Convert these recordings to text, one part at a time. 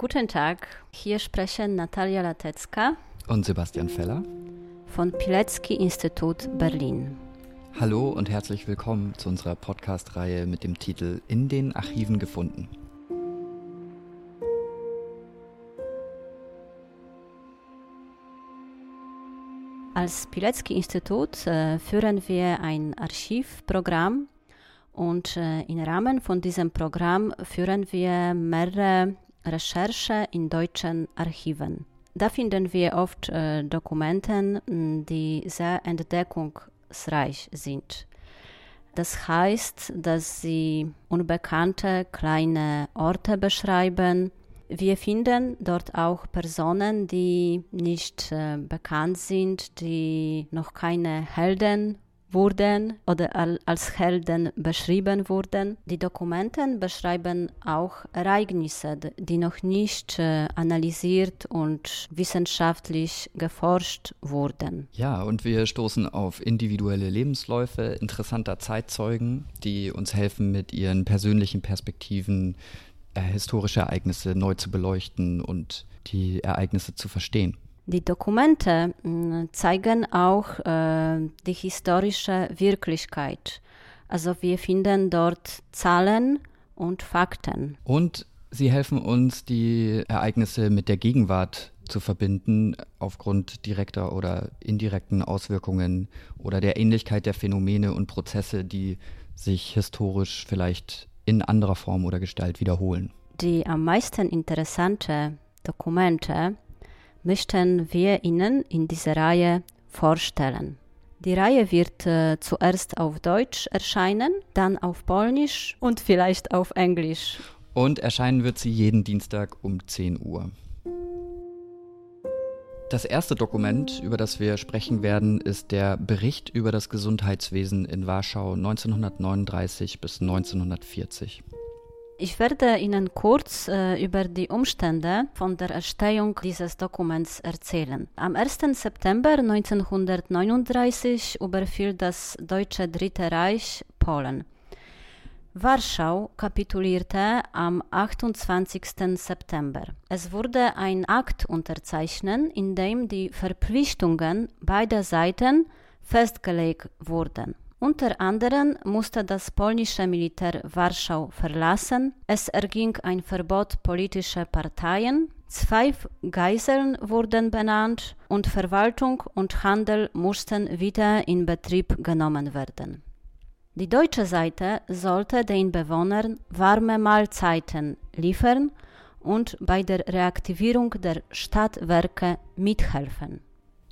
Guten Tag, hier sprechen Natalia Latecka und Sebastian Feller von Pilecki Institut Berlin. Hallo und herzlich willkommen zu unserer Podcast-Reihe mit dem Titel In den Archiven gefunden. Als Pilecki Institut äh, führen wir ein Archivprogramm und äh, im Rahmen von diesem Programm führen wir mehrere Recherche in deutschen Archiven. Da finden wir oft äh, Dokumenten, die sehr entdeckungsreich sind. Das heißt, dass sie unbekannte kleine Orte beschreiben. Wir finden dort auch Personen, die nicht äh, bekannt sind, die noch keine Helden wurden oder als Helden beschrieben wurden. Die Dokumente beschreiben auch Ereignisse, die noch nicht äh, analysiert und wissenschaftlich geforscht wurden. Ja, und wir stoßen auf individuelle Lebensläufe interessanter Zeitzeugen, die uns helfen, mit ihren persönlichen Perspektiven äh, historische Ereignisse neu zu beleuchten und die Ereignisse zu verstehen. Die Dokumente mm, zeigen auch äh, die historische Wirklichkeit. Also wir finden dort Zahlen und Fakten. Und sie helfen uns, die Ereignisse mit der Gegenwart zu verbinden, aufgrund direkter oder indirekten Auswirkungen oder der Ähnlichkeit der Phänomene und Prozesse, die sich historisch vielleicht in anderer Form oder Gestalt wiederholen. Die am meisten interessante Dokumente möchten wir Ihnen in dieser Reihe vorstellen. Die Reihe wird äh, zuerst auf Deutsch erscheinen, dann auf Polnisch und vielleicht auf Englisch. Und erscheinen wird sie jeden Dienstag um 10 Uhr. Das erste Dokument, über das wir sprechen werden, ist der Bericht über das Gesundheitswesen in Warschau 1939 bis 1940. Ich werde Ihnen kurz äh, über die Umstände von der Erstellung dieses Dokuments erzählen. Am 1. September 1939 überfiel das Deutsche Dritte Reich Polen. Warschau kapitulierte am 28. September. Es wurde ein Akt unterzeichnet, in dem die Verpflichtungen beider Seiten festgelegt wurden. Unter anderem musste das polnische Militär Warschau verlassen. Es erging ein Verbot politischer Parteien. Zwei Geiseln wurden benannt und Verwaltung und Handel mussten wieder in Betrieb genommen werden. Die deutsche Seite sollte den Bewohnern warme Mahlzeiten liefern und bei der Reaktivierung der Stadtwerke mithelfen.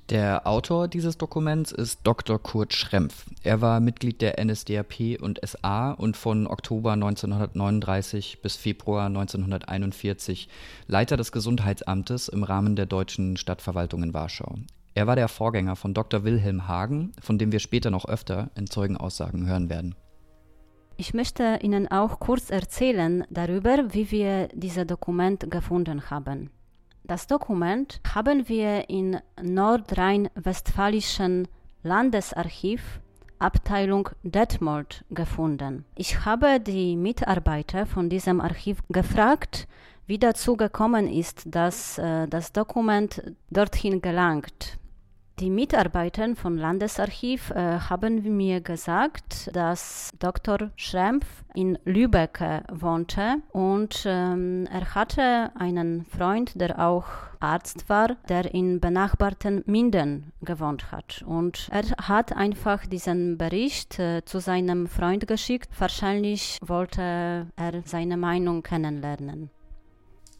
Der Autor dieses Dokuments ist Dr. Kurt Schrempf. Er war Mitglied der NSDAP und SA und von Oktober 1939 bis Februar 1941 Leiter des Gesundheitsamtes im Rahmen der deutschen Stadtverwaltung in Warschau. Er war der Vorgänger von Dr. Wilhelm Hagen, von dem wir später noch öfter in Zeugenaussagen hören werden. Ich möchte Ihnen auch kurz erzählen darüber, wie wir dieses Dokument gefunden haben. Das Dokument haben wir in Nordrhein-Westfälischen Landesarchiv Abteilung Detmold gefunden. Ich habe die Mitarbeiter von diesem Archiv gefragt, wie dazu gekommen ist, dass äh, das Dokument dorthin gelangt. Die Mitarbeiter von Landesarchiv äh, haben mir gesagt, dass Dr. Schrempf in Lübeck wohnte und ähm, er hatte einen Freund, der auch Arzt war, der in benachbarten Minden gewohnt hat. Und er hat einfach diesen Bericht äh, zu seinem Freund geschickt. Wahrscheinlich wollte er seine Meinung kennenlernen.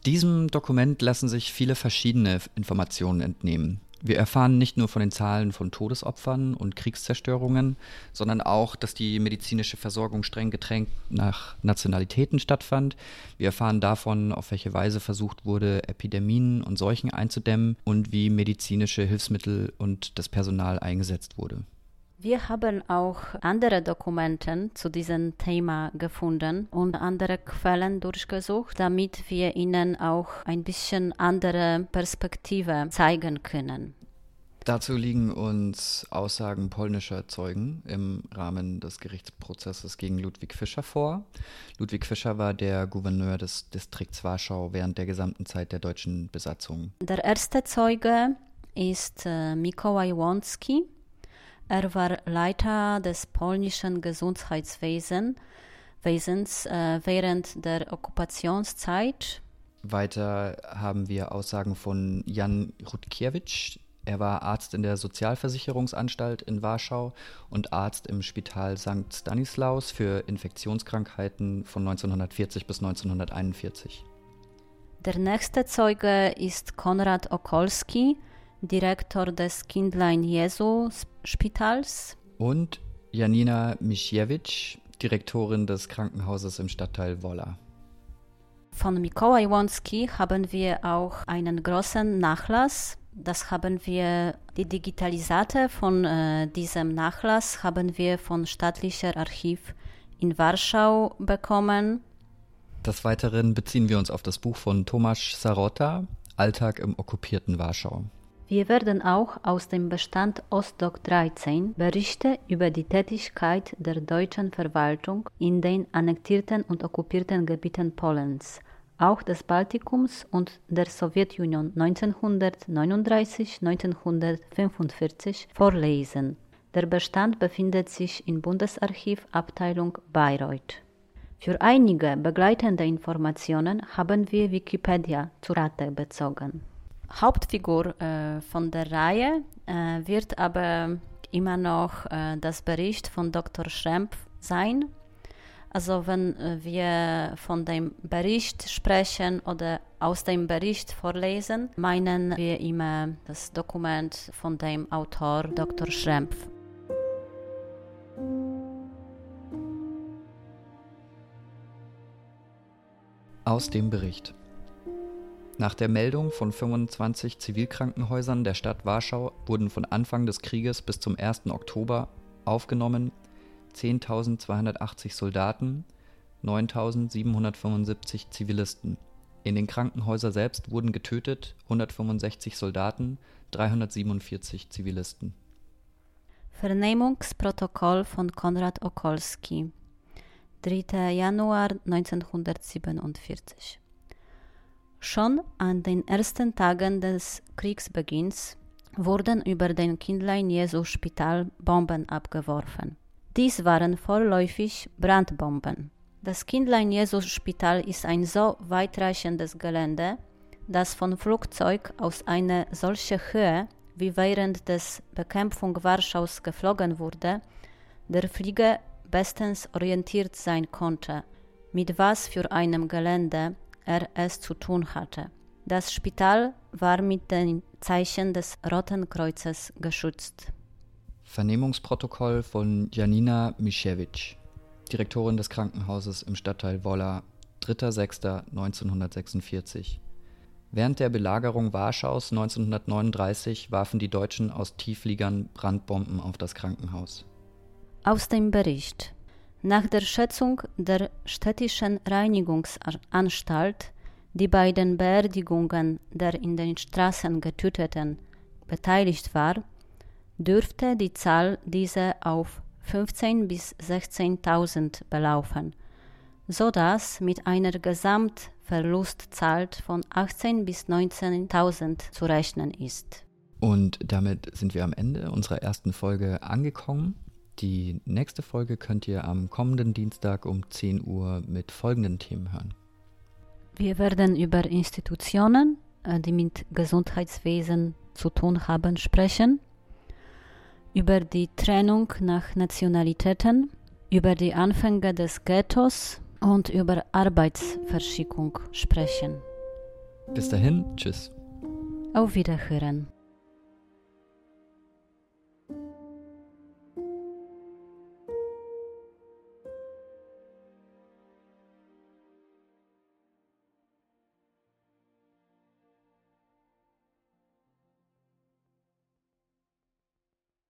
Diesem Dokument lassen sich viele verschiedene Informationen entnehmen. Wir erfahren nicht nur von den Zahlen von Todesopfern und Kriegszerstörungen, sondern auch, dass die medizinische Versorgung streng getränkt nach Nationalitäten stattfand. Wir erfahren davon, auf welche Weise versucht wurde, Epidemien und Seuchen einzudämmen und wie medizinische Hilfsmittel und das Personal eingesetzt wurde. Wir haben auch andere Dokumente zu diesem Thema gefunden und andere Quellen durchgesucht, damit wir Ihnen auch ein bisschen andere Perspektive zeigen können. Dazu liegen uns Aussagen polnischer Zeugen im Rahmen des Gerichtsprozesses gegen Ludwig Fischer vor. Ludwig Fischer war der Gouverneur des Distrikts Warschau während der gesamten Zeit der deutschen Besatzung. Der erste Zeuge ist äh, Mikołaj Łącki. Er war Leiter des polnischen Gesundheitswesens äh, während der Okkupationszeit. Weiter haben wir Aussagen von Jan Rutkiewicz, er war Arzt in der Sozialversicherungsanstalt in Warschau und Arzt im Spital St. Stanislaus für Infektionskrankheiten von 1940 bis 1941. Der nächste Zeuge ist Konrad Okolski, Direktor des Kindlein Jesu Spitals. Und Janina Mischjewitsch, Direktorin des Krankenhauses im Stadtteil Wola. Von Mikołaj Łącki haben wir auch einen großen Nachlass das haben wir, die Digitalisate von äh, diesem Nachlass haben wir von Staatlicher Archiv in Warschau bekommen. Des Weiteren beziehen wir uns auf das Buch von Tomasz Sarota, Alltag im okkupierten Warschau. Wir werden auch aus dem Bestand Ostdoc 13 Berichte über die Tätigkeit der deutschen Verwaltung in den annektierten und okkupierten Gebieten Polens auch des Baltikums und der Sowjetunion 1939-1945 vorlesen. Der Bestand befindet sich in Bundesarchiv Abteilung Bayreuth. Für einige begleitende Informationen haben wir Wikipedia zu Rate bezogen. Hauptfigur äh, von der Reihe äh, wird aber immer noch äh, das Bericht von Dr. Schrempf sein, also wenn äh, wir von dem Bericht sprechen oder aus dem Bericht vorlesen, meinen wir immer das Dokument von dem Autor Dr. Schrempf. Aus dem Bericht. Nach der Meldung von 25 Zivilkrankenhäusern der Stadt Warschau wurden von Anfang des Krieges bis zum 1. Oktober aufgenommen 10.280 Soldaten, 9.775 Zivilisten. In den Krankenhäusern selbst wurden getötet 165 Soldaten, 347 Zivilisten. Vernehmungsprotokoll von Konrad Okolski 3. Januar 1947 Schon an den ersten Tagen des Kriegsbeginns wurden über den Kindlein Jesu Spital Bomben abgeworfen. Dies waren vorläufig Brandbomben. Das Kindlein Jesus Spital ist ein so weitreichendes Gelände, dass von Flugzeug aus einer solchen Höhe, wie während des Bekämpfung Warschaus geflogen wurde, der Flieger bestens orientiert sein konnte, mit was für einem Gelände er es zu tun hatte. Das Spital war mit den Zeichen des Roten Kreuzes geschützt. Vernehmungsprotokoll von Janina Mischewitsch, Direktorin des Krankenhauses im Stadtteil Wola, 3.6.1946. Während der Belagerung Warschaus 1939 warfen die Deutschen aus Tieffliegern Brandbomben auf das Krankenhaus. Aus dem Bericht. Nach der Schätzung der städtischen Reinigungsanstalt, die bei den Beerdigungen der in den Straßen Getöteten beteiligt war, dürfte die Zahl dieser auf 15.000 bis 16.000 belaufen, sodass mit einer Gesamtverlustzahl von 18.000 bis 19.000 zu rechnen ist. Und damit sind wir am Ende unserer ersten Folge angekommen. Die nächste Folge könnt ihr am kommenden Dienstag um 10 Uhr mit folgenden Themen hören. Wir werden über Institutionen, äh, die mit Gesundheitswesen zu tun haben, sprechen über die Trennung nach Nationalitäten, über die Anfänge des Ghettos und über Arbeitsverschickung sprechen. Bis dahin, tschüss. Auf Wiederhören.